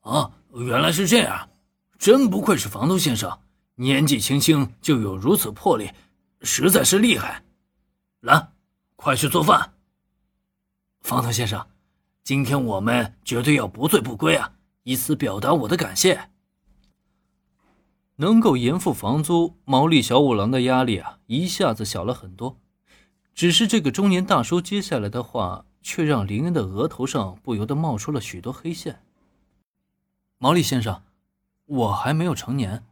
啊，原来是这样，真不愧是房东先生，年纪轻轻就有如此魄力，实在是厉害。来，快去做饭。房东先生，今天我们绝对要不醉不归啊，以此表达我的感谢。能够延付房租，毛利小五郎的压力啊一下子小了很多。只是这个中年大叔接下来的话，却让林恩的额头上不由得冒出了许多黑线。毛利先生，我还没有成年。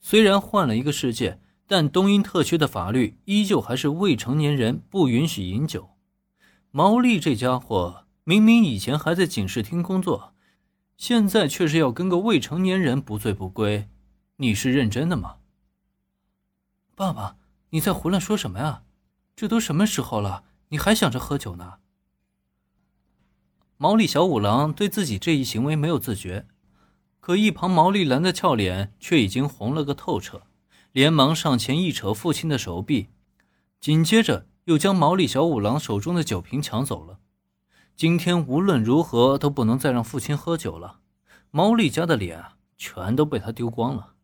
虽然换了一个世界，但东英特区的法律依旧还是未成年人不允许饮酒。毛利这家伙明明以前还在警视厅工作。现在却是要跟个未成年人不醉不归，你是认真的吗？爸爸，你在胡乱说什么呀？这都什么时候了，你还想着喝酒呢？毛利小五郎对自己这一行为没有自觉，可一旁毛利兰的俏脸却已经红了个透彻，连忙上前一扯父亲的手臂，紧接着又将毛利小五郎手中的酒瓶抢走了。今天无论如何都不能再让父亲喝酒了，毛利家的脸全都被他丢光了。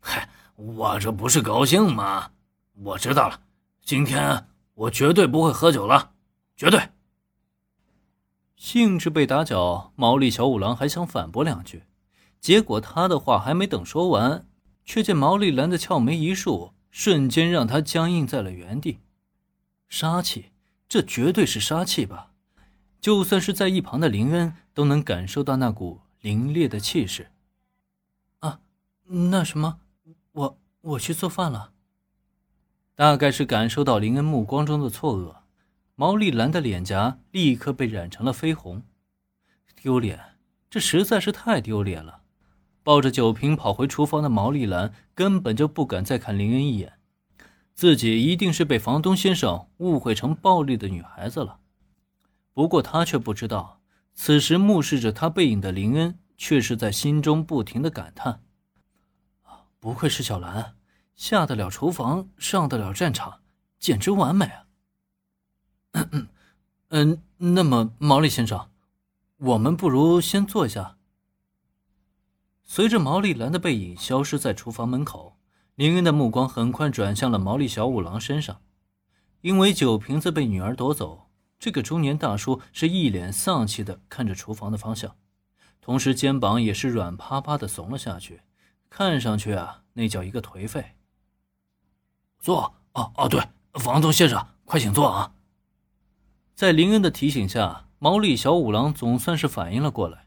嗨，我这不是高兴吗？我知道了，今天我绝对不会喝酒了，绝对。兴致被打搅，毛利小五郎还想反驳两句，结果他的话还没等说完，却见毛利兰的俏眉一竖，瞬间让他僵硬在了原地。杀气，这绝对是杀气吧？就算是在一旁的林恩都能感受到那股凛冽的气势。啊，那什么，我我去做饭了。大概是感受到林恩目光中的错愕，毛利兰的脸颊立刻被染成了绯红。丢脸，这实在是太丢脸了！抱着酒瓶跑回厨房的毛利兰根本就不敢再看林恩一眼，自己一定是被房东先生误会成暴力的女孩子了。不过他却不知道，此时目视着他背影的林恩，却是在心中不停的感叹：“不愧是小兰，下得了厨房，上得了战场，简直完美啊！”嗯嗯，那么毛利先生，我们不如先坐下。随着毛利兰的背影消失在厨房门口，林恩的目光很快转向了毛利小五郎身上，因为酒瓶子被女儿夺走。这个中年大叔是一脸丧气的看着厨房的方向，同时肩膀也是软趴趴的怂了下去，看上去啊，那叫一个颓废。坐，哦哦，对，房东先生，快请坐啊！在林恩的提醒下，毛利小五郎总算是反应了过来，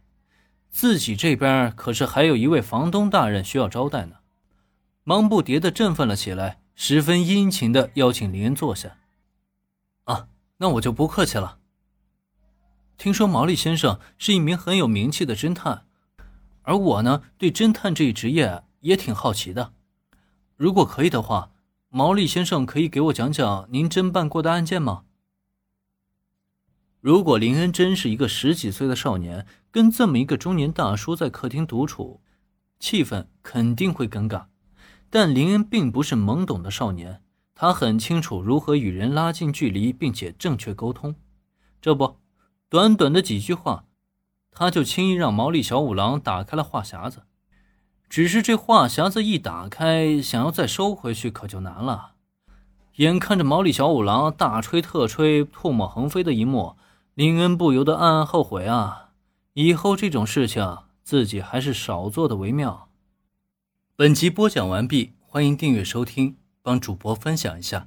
自己这边可是还有一位房东大人需要招待呢，忙不迭的振奋了起来，十分殷勤的邀请林恩坐下。啊。那我就不客气了。听说毛利先生是一名很有名气的侦探，而我呢，对侦探这一职业也挺好奇的。如果可以的话，毛利先生可以给我讲讲您侦办过的案件吗？如果林恩真是一个十几岁的少年，跟这么一个中年大叔在客厅独处，气氛肯定会尴尬。但林恩并不是懵懂的少年。他很清楚如何与人拉近距离，并且正确沟通。这不，短短的几句话，他就轻易让毛利小五郎打开了话匣子。只是这话匣子一打开，想要再收回去可就难了。眼看着毛利小五郎大吹特吹、唾沫横飞的一幕，林恩不由得暗暗后悔啊！以后这种事情自己还是少做的为妙。本集播讲完毕，欢迎订阅收听。帮主播分享一下。